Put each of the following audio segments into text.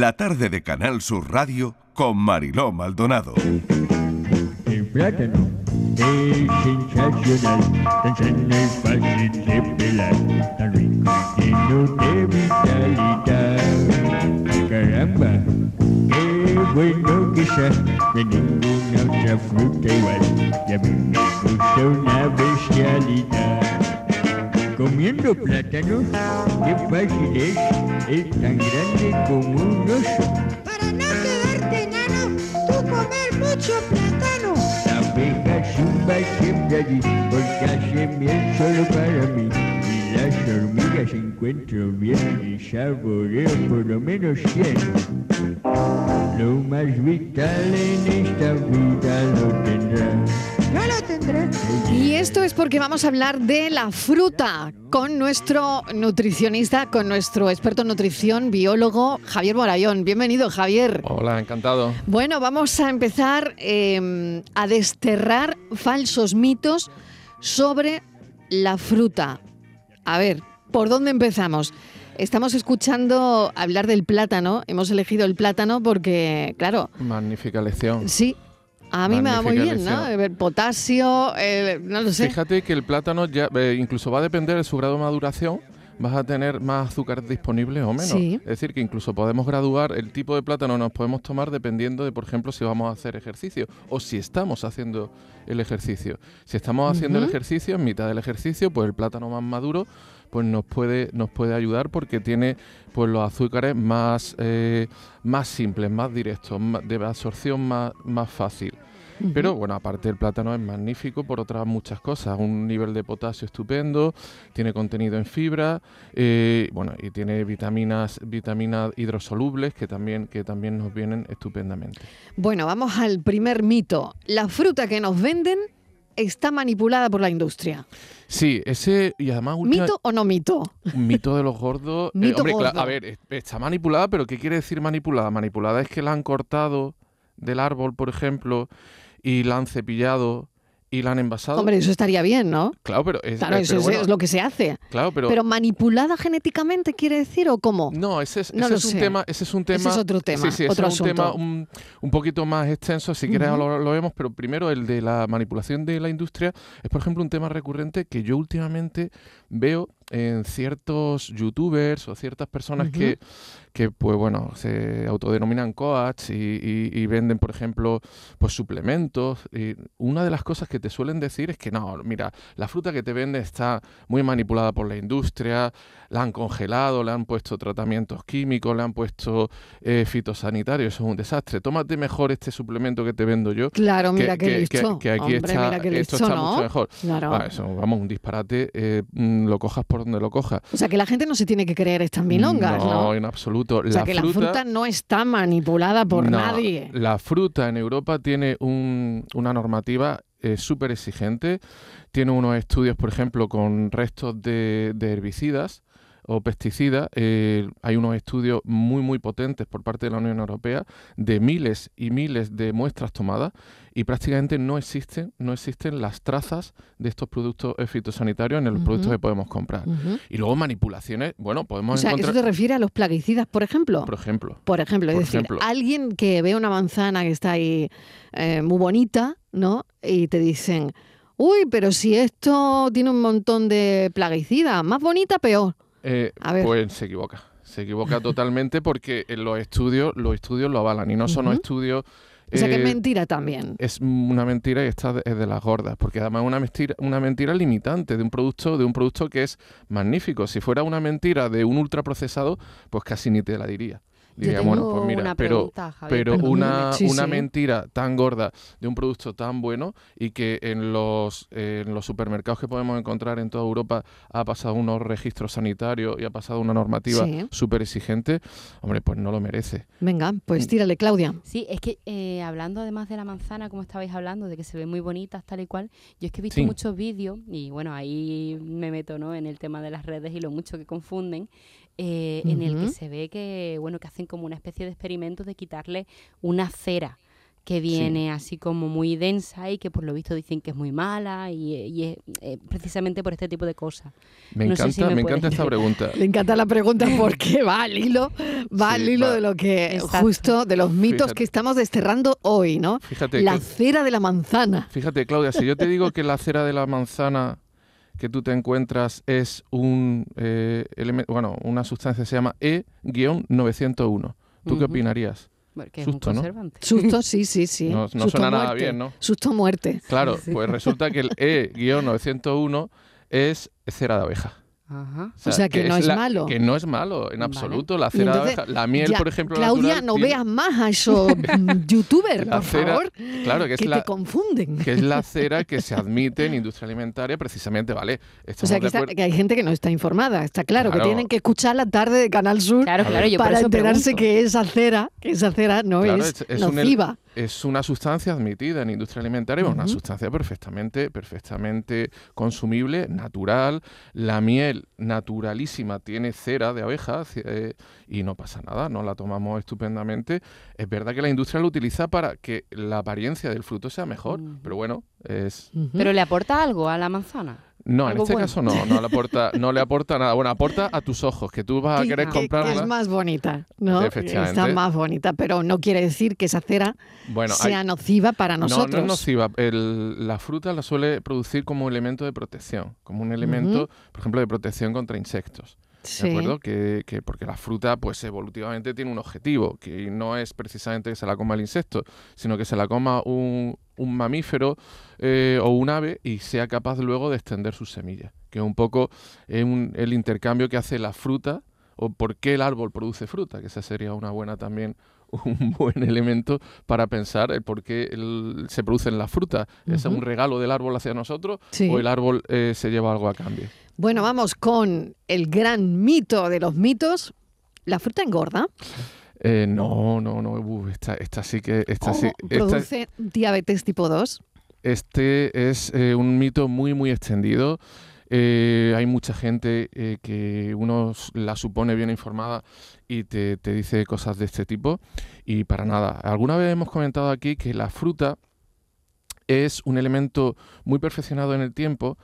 la tarde de Canal Sur Radio con Mariló Maldonado. El plátano es sensacional, tan sano y fácil de pelar, tan rico y lleno de vitalidad. Caramba, qué bueno que sea, de ninguna otra fruta igual, y a mí me gusta una bestialidad. Comiendo plátano, qué fácil es, es tan grande como un oso. Para no quedarte enano, tú comer mucho plátano. La abeja zumba siempre allí, porque hace miel solo para mí. Y las hormigas encuentro bien y saboreo por lo menos cien. Lo más vital en esta vida lo tendrá. Yo lo tendré. Y esto es porque vamos a hablar de la fruta con nuestro nutricionista, con nuestro experto en nutrición, biólogo Javier Morayón. Bienvenido, Javier. Hola, encantado. Bueno, vamos a empezar eh, a desterrar falsos mitos sobre la fruta. A ver, ¿por dónde empezamos? Estamos escuchando hablar del plátano. Hemos elegido el plátano porque, claro, Magnífica lección. sí, a mí me va muy bien, ¿no? Eh, Potasio, no lo sé. Fíjate que el plátano ya eh, incluso va a depender de su grado de maduración. Vas a tener más azúcar disponible o menos. Sí. Es decir, que incluso podemos graduar el tipo de plátano nos podemos tomar dependiendo de, por ejemplo, si vamos a hacer ejercicio o si estamos haciendo el ejercicio. Si estamos haciendo el ejercicio, en mitad del ejercicio, pues el plátano más maduro pues nos puede, nos puede ayudar porque tiene pues los azúcares más, eh, más simples, más directos, más- de absorción más, más fácil. Pero bueno, aparte el plátano es magnífico por otras muchas cosas. Un nivel de potasio estupendo, tiene contenido en fibra, eh, bueno, y tiene vitaminas, vitaminas hidrosolubles que también, que también nos vienen estupendamente. Bueno, vamos al primer mito. La fruta que nos venden está manipulada por la industria. Sí, ese y además última- ¿Mito o no mito? mito de los gordos. eh, Mito hombre, gordo. a ver, es- está manipulada, pero ¿qué quiere decir manipulada? Manipulada es que la han cortado del árbol, por ejemplo, y la han cepillado y la han envasado. Hombre, eso estaría bien, ¿no? claro, pero es, Claro, eh, eso pero es, bueno, es lo que se hace. claro, pero, Pero, manipulada genéticamente quiere decir o cómo? No, ese es, No ese lo es un sé. tema, ese es un tema. Ese es otro tema, Sí, sí, ese otro es un tema un, un poquito más extenso. Si quieres lo vemos, pero primero el de la manipulación de la industria es, por ejemplo, un tema recurrente que yo últimamente veo en ciertos youtubers o ciertas personas que, que, pues bueno, se autodenominan coach y, y- y venden, por ejemplo, pues suplementos. Y una de las cosas que te suelen decir es que no, mira, la fruta que te vende está muy manipulada por la industria, la han congelado, le han puesto tratamientos químicos, le han puesto eh, fitosanitarios, eso es un desastre. Tómate mejor este suplemento que te vendo yo. Claro, mira qué que, listo. que aquí Hombre, está, mira esto listo, está ¿no? mucho mejor. Claro. Ah, eso, vamos, un disparate, eh, mm, lo cojas por donde lo cojas. O sea, que la gente no se tiene que creer estas milongas, ¿no? No, en absoluto. o sea, que la fruta no está manipulada por no, nadie. La fruta en Europa tiene un- una normativa eh, súper exigente. Tiene unos estudios, por ejemplo, con restos de, de herbicidas o pesticidas. Eh, hay unos estudios muy, muy potentes por parte de la Unión Europea de miles y miles de muestras tomadas y prácticamente no existen, no existen las trazas de estos productos fitosanitarios en los productos que podemos comprar. Y luego manipulaciones, bueno, O podemos sea, encontrar, ¿eso te refiere a los plaguicidas, por ejemplo? por ejemplo, Por ejemplo, es Por decir, ejemplo. alguien que ve una manzana que está ahí eh, muy bonita, ¿no? Y te dicen, uy, pero si esto tiene un montón de plaguicidas, más bonita, peor. Eh. Pues se equivoca. Se equivoca totalmente porque en los estudios, los estudios lo avalan y no son estudios. O sea, que es eh, mentira también. es una mentira y esta es de las gordas, porque además es una mentira, una mentira limitante de un producto, de un producto que es magnífico. Si fuera una mentira de un ultraprocesado, pues casi ni te la diría. Diría, tengo bueno, pues mira, una pero, pregunta, Javier, pero perdóname. una, Sí, una sí. mentira tan gorda de un producto tan bueno y que en los, en los supermercados que podemos encontrar en toda Europa ha pasado unos registros sanitarios y ha pasado una normativa Sí. súper exigente, hombre, pues no lo merece. Venga, pues tírale, Claudia. Sí, es que eh, hablando además de la manzana, como estabais hablando, de que se ve muy bonitas, tal y cual, yo es que he visto Sí. muchos vídeos, y bueno, ahí me meto ¿no? en el tema de las redes y lo mucho que confunden, eh, en el que se ve que, bueno, que hacen como una especie de experimento de quitarle una cera que viene así como muy densa y que por lo visto dicen que es muy mala y, y es eh, precisamente por este tipo de cosas. Me No sé encanta, si me encanta esta pregunta. Le encanta la pregunta porque va al hilo, va Sí, al hilo va. de lo que Exacto. justo de los mitos Fíjate. que estamos desterrando hoy, ¿no? Fíjate, La que- cera de la manzana. fíjate, Claudia, si yo te digo que la cera de la manzana que tú te encuentras es un eh, elemento, bueno, una sustancia que se llama E-901. ¿Tú qué opinarías? Porque Susto, es ¿no? un conservante. Susto, sí, sí, sí. No- no Susto suena nada muerte. bien, ¿no? Susto muerte. Claro, Sí. pues resulta que el E-901 es cera de abeja. Ajá. O sea, que no es la- malo. Que no es malo, en Vale. absoluto. La cera de entonces, abeja. La miel, Ya, por ejemplo, Claudia, natural no tiene- veas más a esos youtubers, La por cera- favor, Claro, que es que la, te confunden. que es la cera que se admite en industria alimentaria precisamente, ¿vale? O sea, que, está- hay gente que no está informada, está claro, Claro. que tienen que escuchar la tarde de Canal Sur Claro, claro, yo para enterarse pregunto. que esa cera, que esa cera no Claro, es, es- es un el- nociva. Es una sustancia admitida en industria alimentaria, una sustancia perfectamente, perfectamente consumible, natural. La miel naturalísima tiene cera de abeja eh, y no pasa nada, no la tomamos estupendamente. Es verdad que la industria lo utiliza para que la apariencia del fruto sea mejor, pero bueno, es. Pero le aporta algo a la manzana. No, en este bueno. caso no, no le aporta, no le aporta nada. Bueno, aporta a tus ojos, que tú vas a Que- querer que- que comprarla. es más bonita, ¿no? Está más bonita, pero no quiere decir que esa cera Bueno, hay- sea nociva para No, nosotros. no es nociva. El- la fruta la suele producir como elemento de protección, como un elemento, por ejemplo, de protección contra insectos. Sí. ¿De acuerdo? Que, que porque la fruta, pues evolutivamente tiene un objetivo, que no es precisamente que se la coma el insecto, sino que se la coma un, un mamífero eh, o un ave y sea capaz luego de extender sus semillas. Que es un poco eh, un- el intercambio que hace la fruta o por qué el árbol produce fruta, que esa sería una buena también un buen elemento para pensar el por qué el- se producen las frutas. ¿Es un regalo del árbol hacia nosotros Sí. o el árbol eh, se lleva algo a cambio? Bueno, vamos con el gran mito de los mitos. ¿La fruta engorda? Eh, no, no, no. esta, esta sí que. Esta ¿O sí, esta- produce diabetes tipo 2? este es eh, un mito muy, muy extendido. Eh, hay mucha gente eh, que uno la supone bien informada y te, dice cosas de este tipo. Y para nada. Alguna vez hemos comentado aquí que la fruta es un elemento muy perfeccionado en el tiempo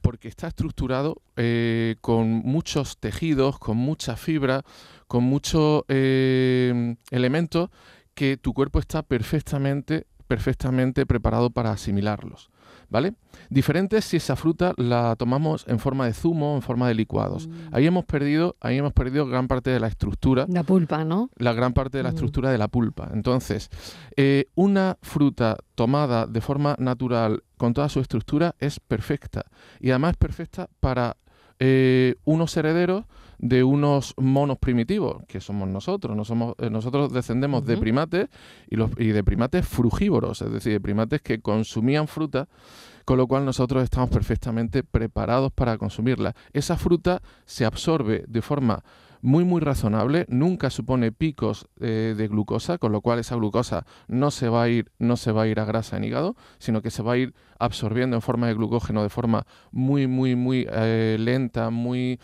porque está estructurado eh, con muchos tejidos, con mucha fibra, con muchos elementos que tu cuerpo está perfectamente, perfectamente preparado para asimilarlos. ¿Vale? Diferente es si esa fruta la tomamos en forma de zumo, en forma de licuados. Mm. Ahí hemos perdido, ahí hemos perdido gran parte de la estructura La pulpa, ¿no? la gran parte de la Mm. estructura de la pulpa. Entonces, eh, una fruta tomada de forma natural con toda su estructura es perfecta. Y además es perfecta para eh, unos herederos de unos monos primitivos, que somos nosotros. No somos, eh, nosotros descendemos de primates y, los, y de primates frugívoros, es decir, de primates que consumían fruta, con lo cual nosotros estamos perfectamente preparados para consumirla. Esa fruta se absorbe de forma muy muy razonable, nunca supone picos eh, de glucosa, con lo cual esa glucosa no se va a ir no se va a ir a grasa en hígado, sino que se va a ir absorbiendo en forma de glucógeno de forma muy muy muy eh, lenta, muy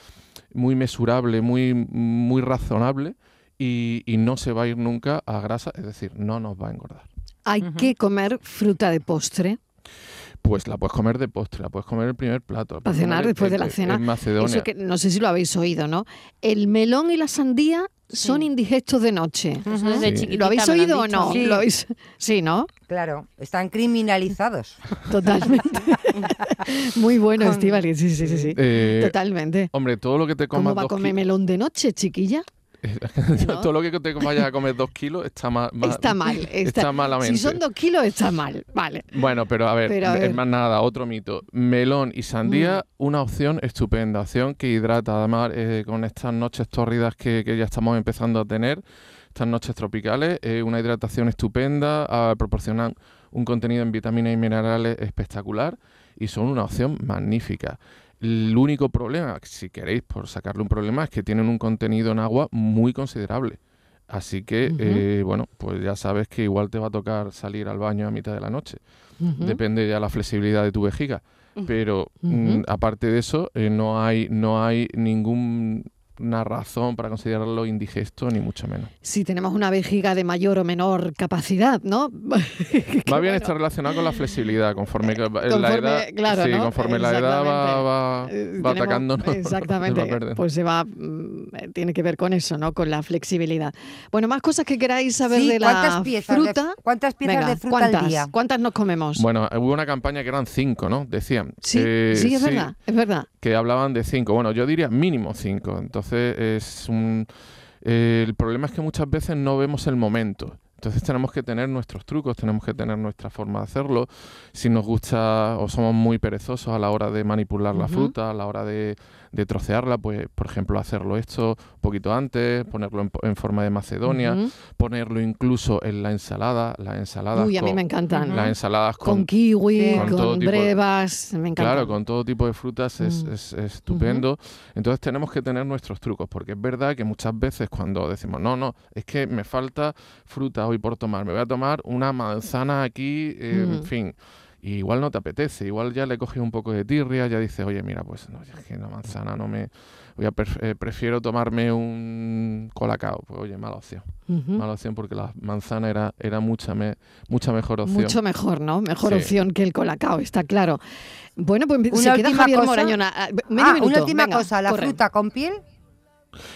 muy mesurable, muy muy razonable y, y no se va a ir nunca a grasa, es decir, no nos va a engordar. Hay que comer fruta de postre. Pues la puedes comer de postre, la puedes comer el primer plato. la Para cenar después de la en- cena. En Macedonia. Eso que no sé si lo habéis oído, ¿no? El melón y la sandía son Sí. indigestos de noche. Sí. ¿Lo habéis oído o no? Sí. ¿Lo habéis? Sí, ¿no? Claro, están criminalizados. Totalmente. Muy bueno, Con- Estivali. Sí, sí, sí, sí. Eh, Totalmente. hombre, todo lo que te ¿Cómo comas va a comer melón de noche, chiquilla? ¿No? todo lo que te vayas a comer dos kilos está mal. Está mal. Está, está malamente. Si son dos kilos, está mal. Vale. Bueno, pero a ver, Pero a ver. es más nada, otro mito. Melón y sandía, una opción estupenda, opción que hidrata, además eh, con estas noches tórridas que, que ya estamos empezando a tener, estas noches tropicales, eh, una hidratación estupenda, proporcionan un contenido en vitaminas y minerales espectacular y son una opción magnífica. El único problema, si queréis por sacarle un problema, es que tienen un contenido en agua muy considerable. Así que, eh, bueno, pues ya sabes que igual te va a tocar salir al baño a mitad de la noche. Depende ya la flexibilidad de tu vejiga. Pero mm, aparte de eso, eh, no hay no hay ningún una razón para considerarlo indigesto, ni mucho menos. Si tenemos una vejiga de mayor o menor capacidad, ¿no? Más bien bueno. está relacionado con la flexibilidad, conforme que va- la Conforme- edad, claro, sí, ¿no? conforme la edad va, va, Eh, va tenemos- atacándonos, se va Exactamente. pues se va, mm, eh, tiene que ver con eso, ¿no? Con la flexibilidad. Bueno, más cosas que queráis saber Sí, de la ¿cuántas piezas de- fruta. cuántas piezas Venga, de fruta al ¿cuántas? día? ¿Cuántas nos comemos? Bueno, hubo una campaña que eran cinco, ¿no? Decían. sí, Eh, sí, es verdad, es verdad. que hablaban de cinco. Bueno, yo diría mínimo cinco. Entonces, es un. eh, el problema es que muchas veces no vemos el momento. Entonces tenemos que tener nuestros trucos, tenemos que tener nuestra forma de hacerlo. Si nos gusta o somos muy perezosos a la hora de manipular la fruta, a la hora de, de trocearla, pues por ejemplo hacerlo esto un poquito antes, ponerlo en, forma de macedonia, ponerlo incluso en la ensalada, las ensaladas Uy, a mí me encantan. las ensaladas Con con, kiwi, con, de- brevas, me encanta. Claro, con todo tipo de frutas es, Mm. es- es estupendo. Entonces tenemos que tener nuestros trucos, porque es verdad que muchas veces cuando decimos, no, no, es que me falta fruta hoy por tomar, me voy a tomar una manzana aquí, eh, Mm. en fin. Y igual no te apetece, igual ya le coges un poco de tirria, ya dices, oye, mira, pues no, es que la manzana no me... Voy a pref- eh, prefiero tomarme un colacao. Pues oye, mala opción. Ujú. Mala opción porque la manzana era, era mucha, me- mucha mejor opción. Mucho mejor, ¿no? Mejor Sí. opción que el colacao, está claro. Bueno, pues Una se queda última Javier cosa. Morañona. Ah, Medio Ah, minuto, una última venga, cosa, la corre. fruta con piel.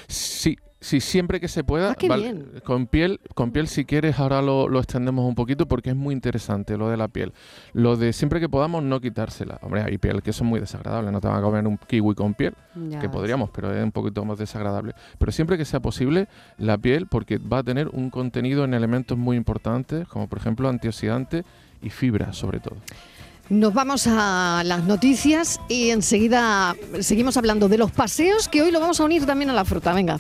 Sí, sí, siempre que se pueda. Ah, qué vale, bien. Con piel, con piel si quieres, ahora lo, lo extendemos un poquito porque es muy interesante lo de la piel. Lo de siempre que podamos no quitársela. Hombre, hay piel que son muy desagradables, no te van a comer un kiwi con piel, Ya que podríamos, pero es un poquito más desagradable. Pero siempre que sea posible, la piel, porque va a tener un contenido en elementos muy importantes, como por ejemplo antioxidantes y fibra sobre todo. Nos vamos a las noticias y enseguida seguimos hablando de los paseos, que hoy lo vamos a unir también a la fruta. Venga.